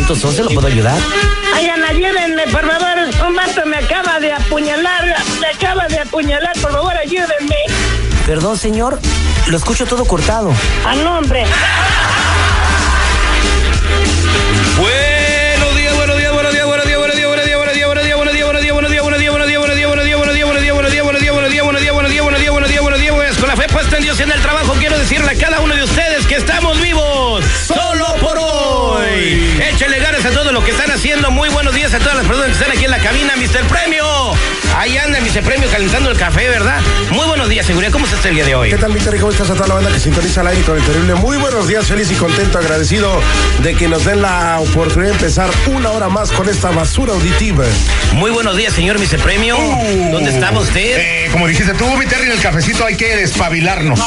911, ¿lo puedo ayudar? Oigan, ayúdenme, por favor. Un vato me acaba de apuñalar. Me acaba de apuñalar. Por favor, ayúdenme. Perdón, señor. Lo escucho todo cortado. A nombre. Buenos cabina. Mr. Premio. Ahí anda Mr. Premio calentando el café, ¿verdad? Muy buenos días, seguridad. ¿Cómo está el día de hoy? ¿Qué tal, mi Terry? ¿Cómo estás a toda la banda que sintoniza al aire con el terrible? Muy buenos días, feliz y contento, agradecido de que nos den la oportunidad de empezar una hora más con esta basura auditiva. Muy buenos días, señor Mr. Premio. ¿Dónde estaba usted? Eh, como dijiste tú, mi Terry, en el cafecito hay que despabilarnos.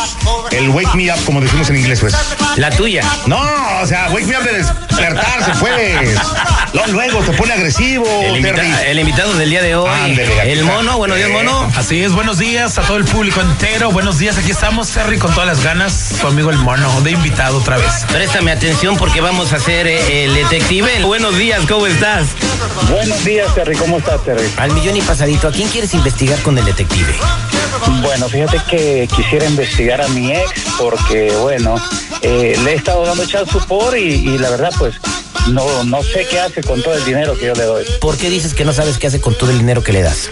El wake me up, como decimos en inglés, pues. La tuya. No, o sea, wake me up de despertarse, pues. Luego, luego te pone agresivo, El, invita- Terry. el invitado del día de hoy. Ándele, aquí el. Mono, buenos días, mono. Así es, buenos días a todo el público entero. Buenos días, aquí estamos, Terry, con todas las ganas. Tu amigo el mono, de invitado otra vez. Préstame atención porque vamos a hacer eh, el detective. Buenos días, ¿cómo estás? Buenos días, Terry. ¿Cómo estás, Terry? Al millón y pasadito, ¿a quién quieres investigar con el detective? Bueno, fíjate que quisiera investigar a mi ex porque, bueno, eh, le he estado dando support y, y la verdad, pues, no, no sé qué hace con todo el dinero que yo le doy. ¿Por qué dices que no sabes qué hace con todo el dinero que le das?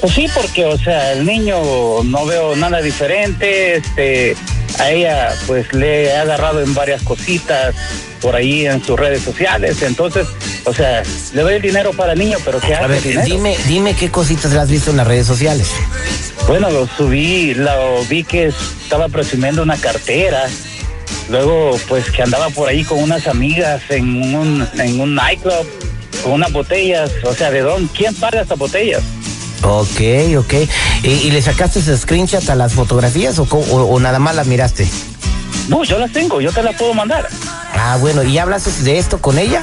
Pues sí, porque, o sea, el niño no veo nada diferente, este, a ella, pues, le he agarrado en varias cositas por ahí en sus redes sociales, entonces, o sea, le doy el dinero para el niño, pero ¿qué hace A ver, el dinero? dime, dime qué cositas le has visto en las redes sociales. Bueno, lo subí, lo vi que estaba presumiendo una cartera. Luego, pues que andaba por ahí con unas amigas en un, en un nightclub con unas botellas. O sea, ¿de dónde? ¿Quién paga estas botellas? Ok, ok. ¿Y, y le sacaste ese screenshot a las fotografías o, co- o- o nada más las miraste? No, yo las tengo, yo te las puedo mandar. Ah, bueno, ¿y hablaste de esto con ella?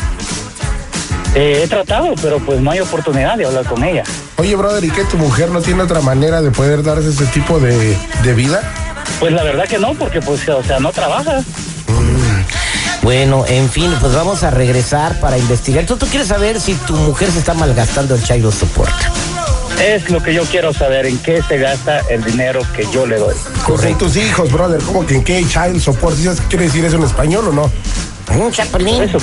Eh, he tratado, pero pues no hay oportunidad de hablar con ella. Oye, brother, ¿y qué tu mujer no tiene otra manera de poder darse ese tipo de, de vida? Pues la verdad que no, porque pues, o sea, no trabaja. Bueno, en fin, pues vamos a regresar para investigar. ¿Tú, tú quieres saber si tu mujer se está malgastando el child support? Es lo que yo quiero saber, en qué se gasta el dinero que yo le doy. Pues en tus hijos, brother, ¿cómo que en qué child support? ¿Sí sabes qué quiere decir eso en español o no? Un chapulín. Eso.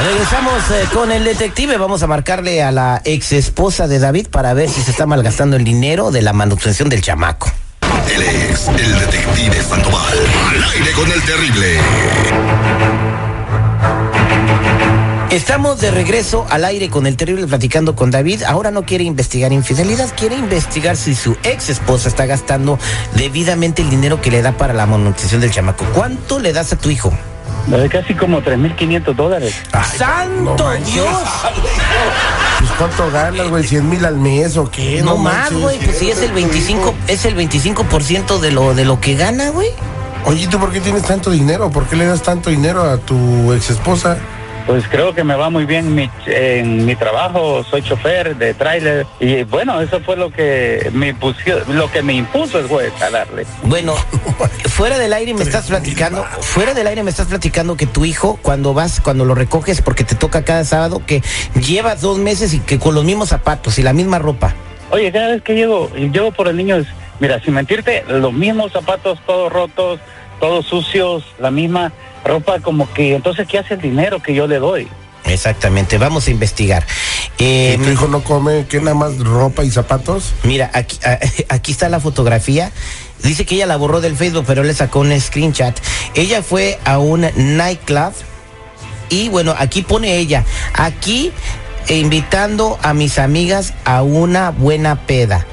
Regresamos eh, con el detective. Vamos a marcarle a la ex esposa de David para ver si se está malgastando el dinero de la manutención del chamaco. Él es el detective Sandoval. Al aire con el terrible. Estamos de regreso al aire con el terrible platicando con David. Ahora no quiere investigar infidelidad, quiere investigar si su ex esposa está gastando debidamente el dinero que le da para la manutención del chamaco. ¿Cuánto le das a tu hijo? Doy casi como 3.500 dólares. ¡Santo no. Dios! Pues ¿cuánto ganas, güey? ¿100 mil al mes o qué? No más, manches. güey, pues si es el 25, es el 25% de lo de lo que gana, güey. Oye, ¿tú por qué tienes tanto dinero? ¿Por qué le das tanto dinero a tu ex esposa? Pues creo que me va muy bien mi- en mi trabajo, soy chofer de tráiler y bueno, eso fue lo que me impuso, lo que me impuso el juez a darle. Bueno, fuera del aire me estás platicando, fuera del aire me estás platicando que tu hijo cuando vas, cuando lo recoges porque te toca cada sábado, que lleva dos meses y que con los mismos zapatos y la misma ropa. Oye, cada vez que llego, y llego por el niño, es, mira, sin mentirte, los mismos zapatos todos rotos, todos sucios, la misma ropa, como que entonces, ¿qué hace el dinero que yo le doy? Exactamente, vamos a investigar. Eh, ¿Tu hijo no come que nada más ropa y zapatos? Mira, aquí, a- aquí está la fotografía. Dice que ella la borró del Facebook, pero le sacó un screenshot. Ella fue a un nightclub y bueno, aquí pone ella, aquí eh, invitando a mis amigas a una buena peda.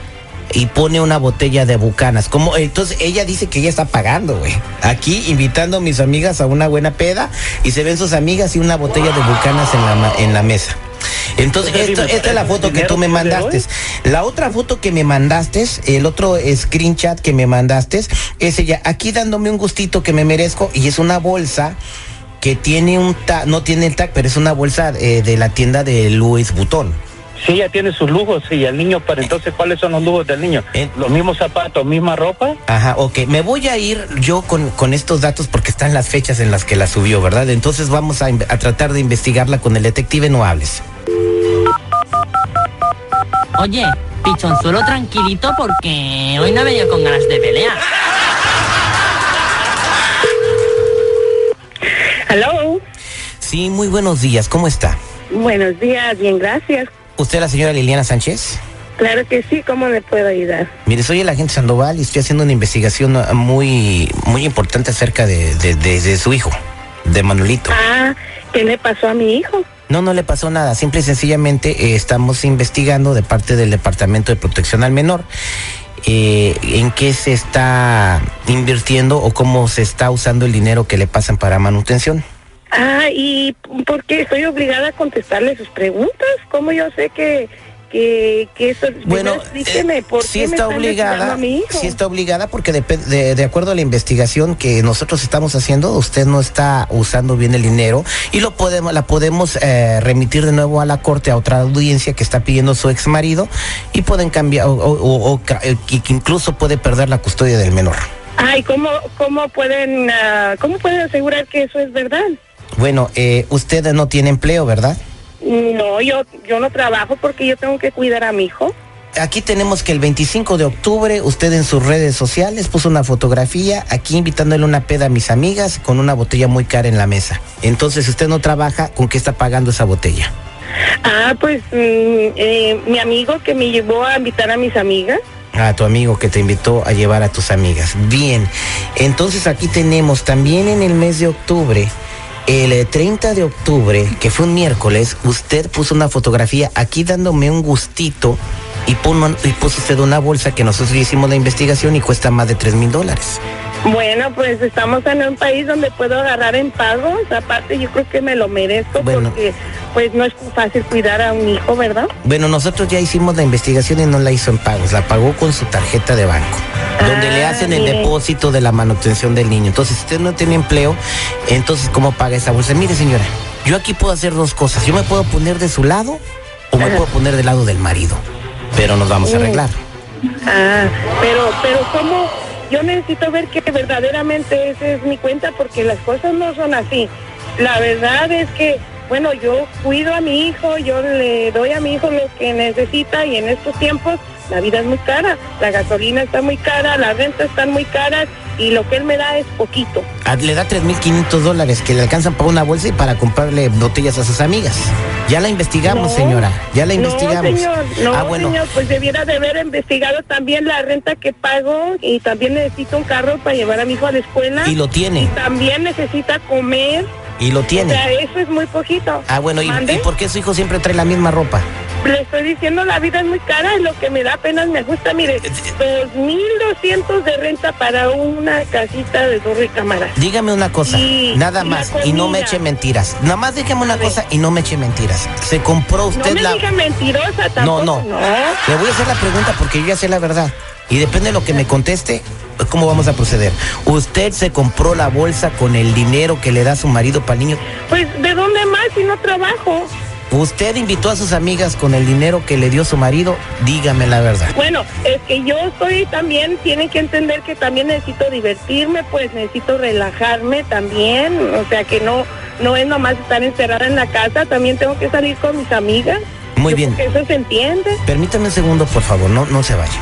Y pone una botella de bucanas. Como, entonces ella dice que ella está pagando, güey. Aquí invitando a mis amigas a una buena peda y se ven sus amigas y una botella de bucanas en la, en la mesa. Entonces, esto- esta es la foto que tú me mandaste. La otra foto que me mandaste, el otro screenshot que me mandaste, es ella aquí dándome un gustito que me merezco y es una bolsa que tiene un tag, no tiene el tag, pero es una bolsa eh, de la tienda de Louis Vuitton. Sí, ella tiene sus lujos y el niño, pero entonces, ¿cuáles son los lujos del niño? Los mismos zapatos, misma ropa. Ajá, ok. Me voy a ir yo con, con estos datos porque están las fechas en las que la subió, ¿verdad? Entonces vamos a, a tratar de investigarla con el detective, no hables. Oye, pichonzuelo tranquilito porque hoy no he venido con ganas de pelear. Hello. Sí, muy buenos días. ¿Cómo está? Buenos días, bien, gracias. ¿Usted es la señora Liliana Sánchez? Claro que sí, ¿cómo le puedo ayudar? Mire, soy el agente Sandoval y estoy haciendo una investigación ah, muy, muy importante acerca de, de- de- de su hijo, de Manuelito. Ah, ¿qué le pasó a mi hijo? No, no le pasó nada. Simple y sencillamente eh, estamos investigando de parte del Departamento de Protección al Menor eh, en qué se está invirtiendo o cómo se está usando el dinero que le pasan para manutención. Ah, ¿y por qué estoy obligada a contestarle sus preguntas? ¿Cómo yo sé que, que, que eso... Bueno, explíqueme, ¿por sí qué me está investigando obligada, a mi hijo? sí está obligada porque de, de acuerdo a la investigación que nosotros estamos haciendo, usted no está usando bien el dinero y lo podemos, la podemos eh, remitir de nuevo a la corte a otra audiencia que está pidiendo su ex marido y pueden cambiar o, o- eh, que incluso puede perder la custodia del menor. Ay, ¿cómo, cómo pueden, ah, cómo pueden asegurar que eso es verdad? Bueno, eh, usted no tiene empleo, ¿verdad? No, yo, yo no trabajo porque yo tengo que cuidar a mi hijo. Aquí tenemos que el 25 de octubre usted en sus redes sociales puso una fotografía aquí invitándole una peda a mis amigas con una botella muy cara en la mesa. Entonces, si usted no trabaja, ¿con qué está pagando esa botella? Ah, pues mm, eh, mi amigo que me llevó a invitar a mis amigas. A tu amigo que te invitó a llevar a tus amigas. Bien, entonces aquí tenemos también en el mes de octubre, el eh, 30 de octubre, que fue un miércoles, usted puso una fotografía aquí dándome un gustito y, puso, y puso usted una bolsa que nosotros hicimos la investigación y cuesta más de 3 mil dólares. Bueno, pues estamos en un país donde puedo agarrar en pagos. Aparte, yo creo que me lo merezco Bueno. porque pues no es fácil cuidar a un hijo, ¿verdad? Bueno, nosotros ya hicimos la investigación y no la hizo en pagos, la pagó con su tarjeta de banco, donde le hacen el mire. depósito de la manutención del niño. Entonces, si usted no tiene empleo, entonces, ¿cómo paga esa bolsa? Mire, señora, yo aquí puedo hacer dos cosas. Yo me puedo poner de su lado o me puedo poner del lado del marido, pero nos vamos a Mm. arreglar. Ah, pero, pero ¿cómo? Yo necesito ver que verdaderamente esa es mi cuenta porque las cosas no son así. La verdad es que, bueno, yo cuido a mi hijo, yo le doy a mi hijo lo que necesita y en estos tiempos la vida es muy cara, la gasolina está muy cara, las rentas están muy caras y lo que él me da es poquito. Ah, Le da 3.500 dólares que le alcanzan para una bolsa y para comprarle botellas a sus amigas. Ya la investigamos, No, señora. Ya la investigamos. No, señor, no, ah, bueno. señor, pues debiera de haber investigado también la renta que pago y también necesito un carro para llevar a mi hijo a la escuela. Y lo tiene. Y también necesita comer. Y lo O tiene. sea, eso es muy poquito. Ah, bueno, ¿y, ¿Mande? ¿y por qué su hijo siempre trae la misma ropa? Le estoy diciendo, la vida es muy cara y lo que me da apenas me ajusta, mire, Eh, dos mil doscientos de renta para una casita de dos recámaras. Dígame una cosa, Y- nada más, y no me eche mentiras. Nada más dígame una cosa y no me eche mentiras. ¿Se compró No usted me la...? diga mentirosa tampoco. no, no. Le voy a hacer la pregunta porque yo ya sé la verdad. Y depende de lo que me conteste, ¿cómo vamos a proceder? ¿Usted se compró la bolsa con el dinero que le da su marido para el niño? Pues, ¿de dónde más si no trabajo? ¿Usted invitó a sus amigas con el dinero que le dio su marido? Dígame la verdad. Bueno, es que yo estoy también, tienen que entender que también necesito divertirme, pues necesito relajarme también, o sea que no no es nomás estar encerrada en la casa, también tengo que salir con mis amigas. Muy Yo bien. que eso se entiende. Permítame un segundo, por favor, no, no se vaya.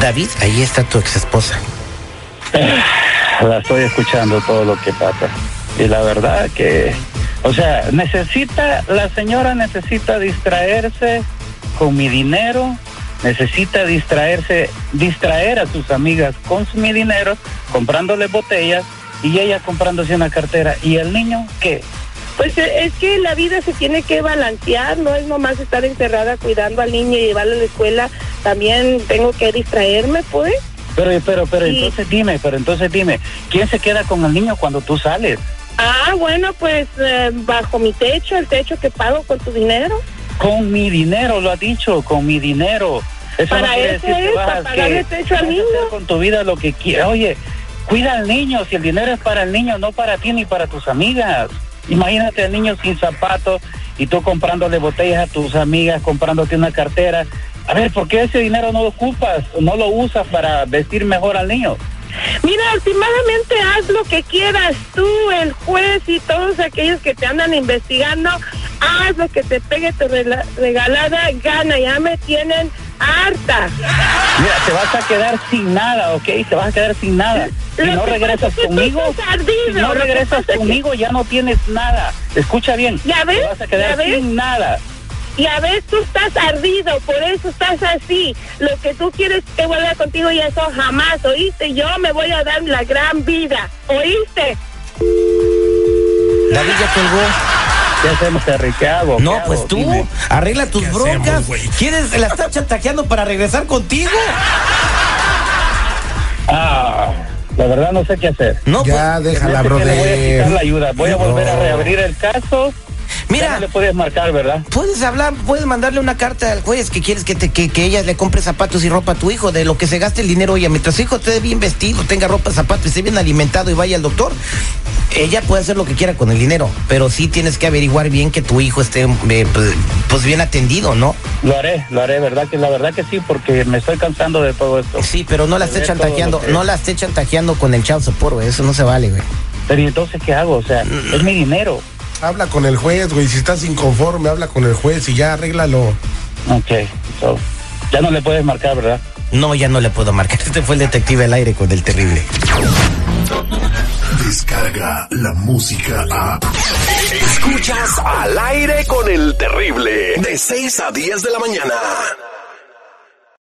David, ahí está tu ex esposa. La estoy escuchando todo lo que pasa. Y la verdad que, o sea, necesita, la señora necesita distraerse con mi dinero, necesita distraerse, distraer a sus amigas con su- mi dinero, comprándole botellas y ella comprándose una cartera. ¿Y el niño qué? Pues eh, es que la vida se tiene que balancear, no es nomás estar encerrada cuidando al niño y llevarlo a la escuela. también tengo que distraerme, pues. Pero, pero, pero Sí. entonces dime, pero entonces dime, ¿quién se queda con el niño cuando tú sales? Ah, bueno, pues eh, bajo mi techo, el techo que pago con tu dinero. Con mi dinero, lo ha dicho, con mi dinero. Eso Para no quiere eso decir que es, vas para pagarle techo al niño. hacer con tu vida lo que quieras. Oye, cuida al niño, si el dinero es para el niño, no para ti ni para tus amigas. Imagínate al niño sin zapatos y tú comprándole botellas a tus amigas, comprándote una cartera. A ver, ¿por qué ese dinero no lo ocupas, no lo usas para vestir mejor al niño? Mira, últimamente haz lo que quieras tú, el juez y todos aquellos que te andan investigando, haz lo que te pegue tu regalada gana, ya me tienen harta. Mira, te vas a quedar sin nada, ¿ok? Te vas a quedar sin nada. Si no regresas conmigo, ardido, si no regresas conmigo, ya no tienes nada. Escucha bien. ¿Ya ves? Te vas a quedar sin nada. Y a veces tú estás ardido, por eso estás así. Lo que tú quieres que vuelva contigo y eso jamás, ¿oíste? Yo me voy a dar la gran vida, ¿oíste? David ya colgó. ¿Qué hacemos, Terry? ¿Qué hago? ¿Qué No, hago? pues tú, Dime. arregla tus ¿Qué broncas. hacemos, güey? ¿Quieres, la estás chantajeando para regresar contigo? Ah, la verdad no sé qué hacer. No, Ya, pues, déjala, le voy a quitar la brother. ayuda. Voy a volver a reabrir el caso. Mira, no le puedes marcar, ¿verdad? puedes hablar, puedes mandarle una carta al juez que quieres que, te, que, que ella le compre zapatos y ropa a tu hijo, de lo que se gaste el dinero ella. Mientras su hijo esté bien vestido, tenga ropa, zapatos esté bien alimentado y vaya al doctor, ella puede hacer lo que quiera con el dinero, pero sí tienes que averiguar bien que tu hijo esté eh, pues, pues bien atendido, ¿no? Lo haré, lo haré, ¿verdad? Que la verdad que sí, porque me estoy cansando de todo esto. Sí, pero no la esté chantajeando, no la esté chantajeando con el support, güey, eso no se vale, güey. Pero ¿y entonces qué hago? O sea, es mi dinero. Habla con el juez, güey. Si estás inconforme, habla con el juez y ya arréglalo. Ok, so, ya no le puedes marcar, ¿verdad? No, ya no le puedo marcar. Este fue el detective al aire con el terrible. Descarga la música a. Escuchas al aire con el terrible. De 6 a 10 de la mañana.